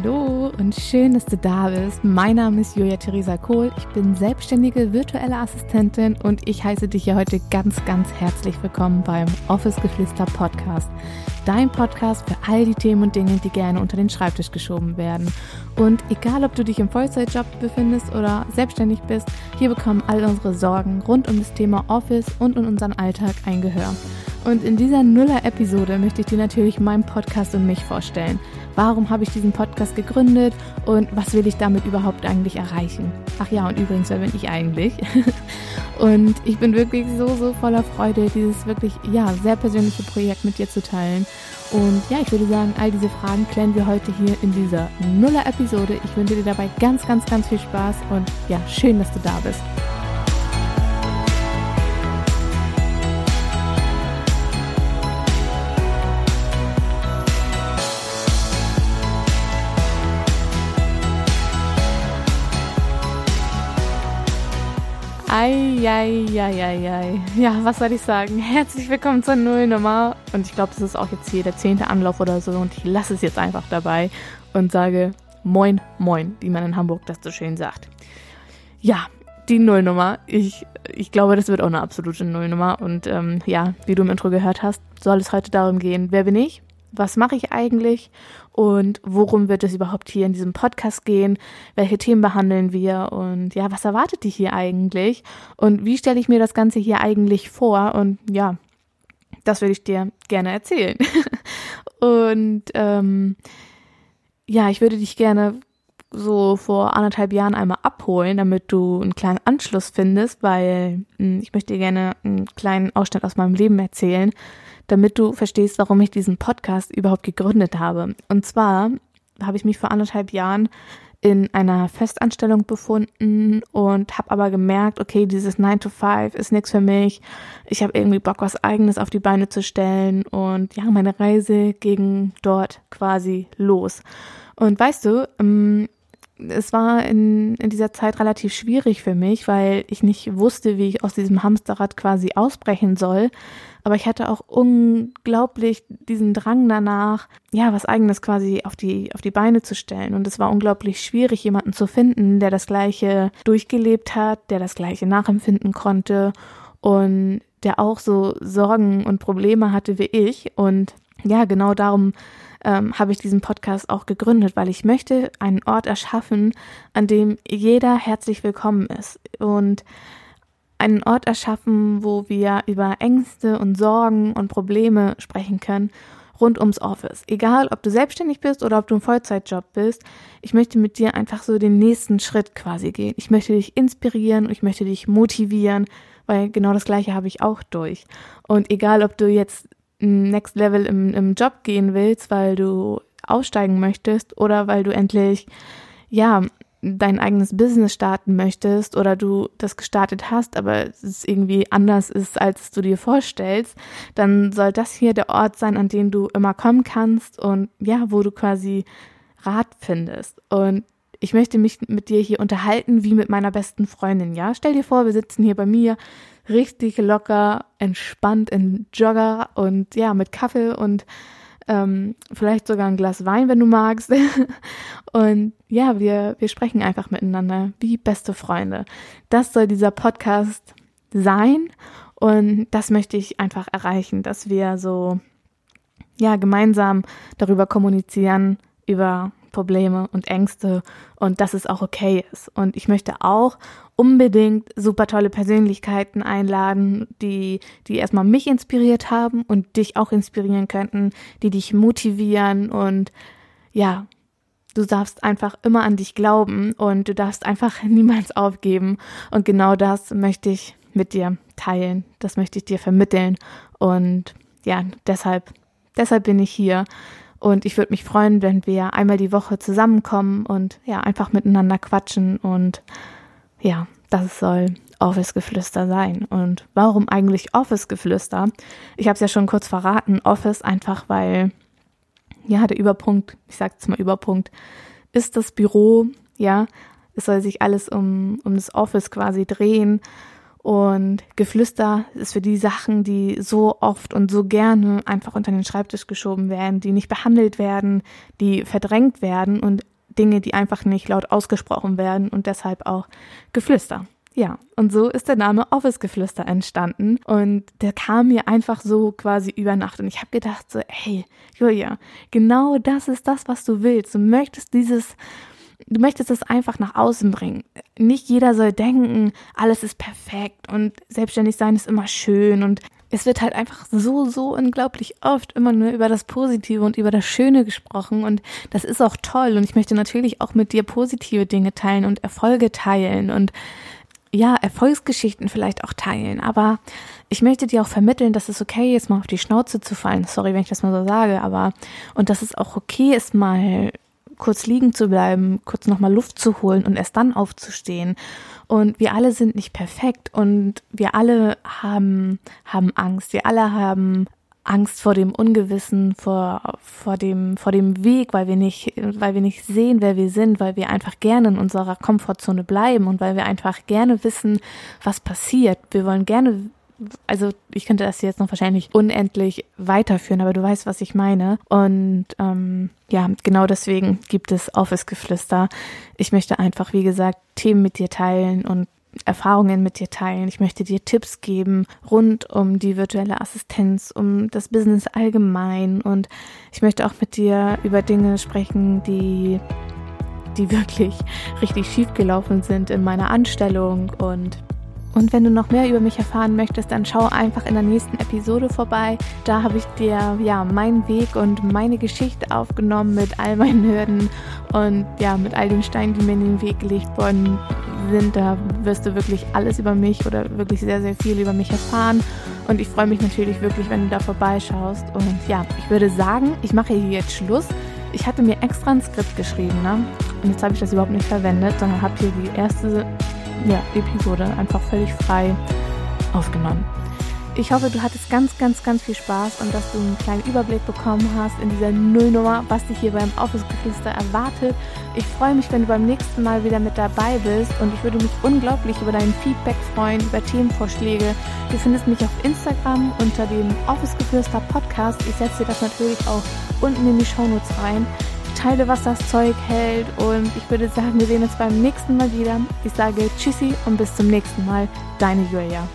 Hallo und schön, dass du da bist. Mein Name ist Julia Theresa Kohl. Ich bin selbstständige virtuelle Assistentin und ich heiße dich hier heute ganz, ganz herzlich willkommen beim Office Geflüster Podcast. Dein Podcast für all die Themen und Dinge, die gerne unter den Schreibtisch geschoben werden. Und egal, ob du dich im Vollzeitjob befindest oder selbstständig bist, hier bekommen all unsere Sorgen rund um das Thema Office und in unseren Alltag ein Gehör. Und in dieser Nuller-Episode möchte ich dir natürlich meinen Podcast und mich vorstellen. Warum habe ich diesen Podcast gegründet und was will ich damit überhaupt eigentlich erreichen? Ach ja, und übrigens, wer bin ich eigentlich? und ich bin wirklich so, so voller Freude, dieses wirklich, ja, sehr persönliche Projekt mit dir zu teilen. Und ja, ich würde sagen, all diese Fragen klären wir heute hier in dieser Nuller-Episode. Ich wünsche dir dabei ganz, ganz, ganz viel Spaß und ja, schön, dass du da bist. Eieieiei. Ja, was soll ich sagen? Herzlich willkommen zur Nullnummer. Und ich glaube, das ist auch jetzt hier der zehnte Anlauf oder so. Und ich lasse es jetzt einfach dabei und sage Moin, Moin, wie man in Hamburg das so schön sagt. Ja, die Nullnummer. Ich, ich glaube, das wird auch eine absolute Nullnummer. Und ähm, ja, wie du im Intro gehört hast, soll es heute darum gehen, wer bin ich? Was mache ich eigentlich und worum wird es überhaupt hier in diesem Podcast gehen, welche Themen behandeln wir? Und ja, was erwartet dich hier eigentlich? Und wie stelle ich mir das Ganze hier eigentlich vor? Und ja, das würde ich dir gerne erzählen. und ähm, ja, ich würde dich gerne so vor anderthalb Jahren einmal abholen, damit du einen kleinen Anschluss findest, weil hm, ich möchte dir gerne einen kleinen Ausschnitt aus meinem Leben erzählen, damit du verstehst, warum ich diesen Podcast überhaupt gegründet habe. Und zwar habe ich mich vor anderthalb Jahren in einer Festanstellung befunden und habe aber gemerkt, okay, dieses 9 to 5 ist nichts für mich. Ich habe irgendwie Bock, was eigenes auf die Beine zu stellen und ja, meine Reise ging dort quasi los. Und weißt du, ähm, es war in, in dieser Zeit relativ schwierig für mich, weil ich nicht wusste, wie ich aus diesem Hamsterrad quasi ausbrechen soll. Aber ich hatte auch unglaublich diesen Drang danach, ja, was eigenes quasi auf die, auf die Beine zu stellen. Und es war unglaublich schwierig, jemanden zu finden, der das Gleiche durchgelebt hat, der das Gleiche nachempfinden konnte und der auch so Sorgen und Probleme hatte wie ich. Und ja, genau darum ähm, habe ich diesen Podcast auch gegründet, weil ich möchte einen Ort erschaffen, an dem jeder herzlich willkommen ist und einen Ort erschaffen, wo wir über Ängste und Sorgen und Probleme sprechen können rund ums Office. Egal, ob du selbstständig bist oder ob du im Vollzeitjob bist, ich möchte mit dir einfach so den nächsten Schritt quasi gehen. Ich möchte dich inspirieren und ich möchte dich motivieren, weil genau das gleiche habe ich auch durch. Und egal, ob du jetzt Next Level im, im Job gehen willst, weil du aussteigen möchtest oder weil du endlich, ja, dein eigenes Business starten möchtest oder du das gestartet hast, aber es irgendwie anders ist, als du dir vorstellst, dann soll das hier der Ort sein, an den du immer kommen kannst und ja, wo du quasi Rat findest. Und ich möchte mich mit dir hier unterhalten wie mit meiner besten Freundin, ja? Stell dir vor, wir sitzen hier bei mir, richtig locker, entspannt in Jogger und ja, mit Kaffee und ähm, vielleicht sogar ein Glas Wein, wenn du magst. und ja, wir, wir sprechen einfach miteinander wie beste Freunde. Das soll dieser Podcast sein und das möchte ich einfach erreichen, dass wir so ja gemeinsam darüber kommunizieren über Probleme und Ängste und dass es auch okay ist. Und ich möchte auch unbedingt super tolle Persönlichkeiten einladen, die, die erstmal mich inspiriert haben und dich auch inspirieren könnten, die dich motivieren und ja, du darfst einfach immer an dich glauben und du darfst einfach niemals aufgeben. Und genau das möchte ich mit dir teilen. Das möchte ich dir vermitteln. Und ja, deshalb, deshalb bin ich hier. Und ich würde mich freuen, wenn wir einmal die Woche zusammenkommen und ja, einfach miteinander quatschen. Und ja, das soll Office-Geflüster sein. Und warum eigentlich Office-Geflüster? Ich habe es ja schon kurz verraten. Office einfach, weil, ja, der Überpunkt, ich sage jetzt mal Überpunkt, ist das Büro, ja. Es soll sich alles um, um das Office quasi drehen. Und Geflüster ist für die Sachen, die so oft und so gerne einfach unter den Schreibtisch geschoben werden, die nicht behandelt werden, die verdrängt werden und Dinge, die einfach nicht laut ausgesprochen werden und deshalb auch Geflüster. Ja, und so ist der Name Office-Geflüster entstanden und der kam mir einfach so quasi über Nacht und ich habe gedacht so, hey, Julia, genau das ist das, was du willst. Du möchtest dieses du möchtest es einfach nach außen bringen. Nicht jeder soll denken, alles ist perfekt und selbstständig sein ist immer schön und es wird halt einfach so, so unglaublich oft immer nur über das Positive und über das Schöne gesprochen und das ist auch toll und ich möchte natürlich auch mit dir positive Dinge teilen und Erfolge teilen und ja, Erfolgsgeschichten vielleicht auch teilen, aber ich möchte dir auch vermitteln, dass es okay ist, mal auf die Schnauze zu fallen. Sorry, wenn ich das mal so sage, aber und dass es auch okay ist, mal kurz liegen zu bleiben, kurz nochmal Luft zu holen und erst dann aufzustehen. Und wir alle sind nicht perfekt und wir alle haben, haben Angst. Wir alle haben Angst vor dem Ungewissen, vor, vor dem, vor dem Weg, weil wir nicht, weil wir nicht sehen, wer wir sind, weil wir einfach gerne in unserer Komfortzone bleiben und weil wir einfach gerne wissen, was passiert. Wir wollen gerne also ich könnte das jetzt noch wahrscheinlich unendlich weiterführen, aber du weißt, was ich meine. Und ähm, ja, genau deswegen gibt es Office-Geflüster. Ich möchte einfach, wie gesagt, Themen mit dir teilen und Erfahrungen mit dir teilen. Ich möchte dir Tipps geben rund um die virtuelle Assistenz, um das Business allgemein. Und ich möchte auch mit dir über Dinge sprechen, die die wirklich richtig schief gelaufen sind in meiner Anstellung und und wenn du noch mehr über mich erfahren möchtest, dann schau einfach in der nächsten Episode vorbei. Da habe ich dir ja meinen Weg und meine Geschichte aufgenommen mit all meinen Hürden und ja, mit all den Steinen, die mir in den Weg gelegt worden sind. Da wirst du wirklich alles über mich oder wirklich sehr, sehr viel über mich erfahren. Und ich freue mich natürlich wirklich, wenn du da vorbeischaust. Und ja, ich würde sagen, ich mache hier jetzt Schluss. Ich hatte mir extra ein Skript geschrieben, ne? Und jetzt habe ich das überhaupt nicht verwendet, sondern habe hier die erste ja, Episode einfach völlig frei aufgenommen. Ich hoffe, du hattest ganz, ganz, ganz viel Spaß und dass du einen kleinen Überblick bekommen hast in dieser Nullnummer, was dich hier beim Office-Geflüster erwartet. Ich freue mich, wenn du beim nächsten Mal wieder mit dabei bist und ich würde mich unglaublich über dein Feedback freuen, über Themenvorschläge. Du findest mich auf Instagram unter dem Office-Geflüster Podcast. Ich setze dir das natürlich auch unten in die Shownotes rein teile, was das Zeug hält. Und ich würde sagen, wir sehen uns beim nächsten Mal wieder. Ich sage Tschüssi und bis zum nächsten Mal. Deine Julia.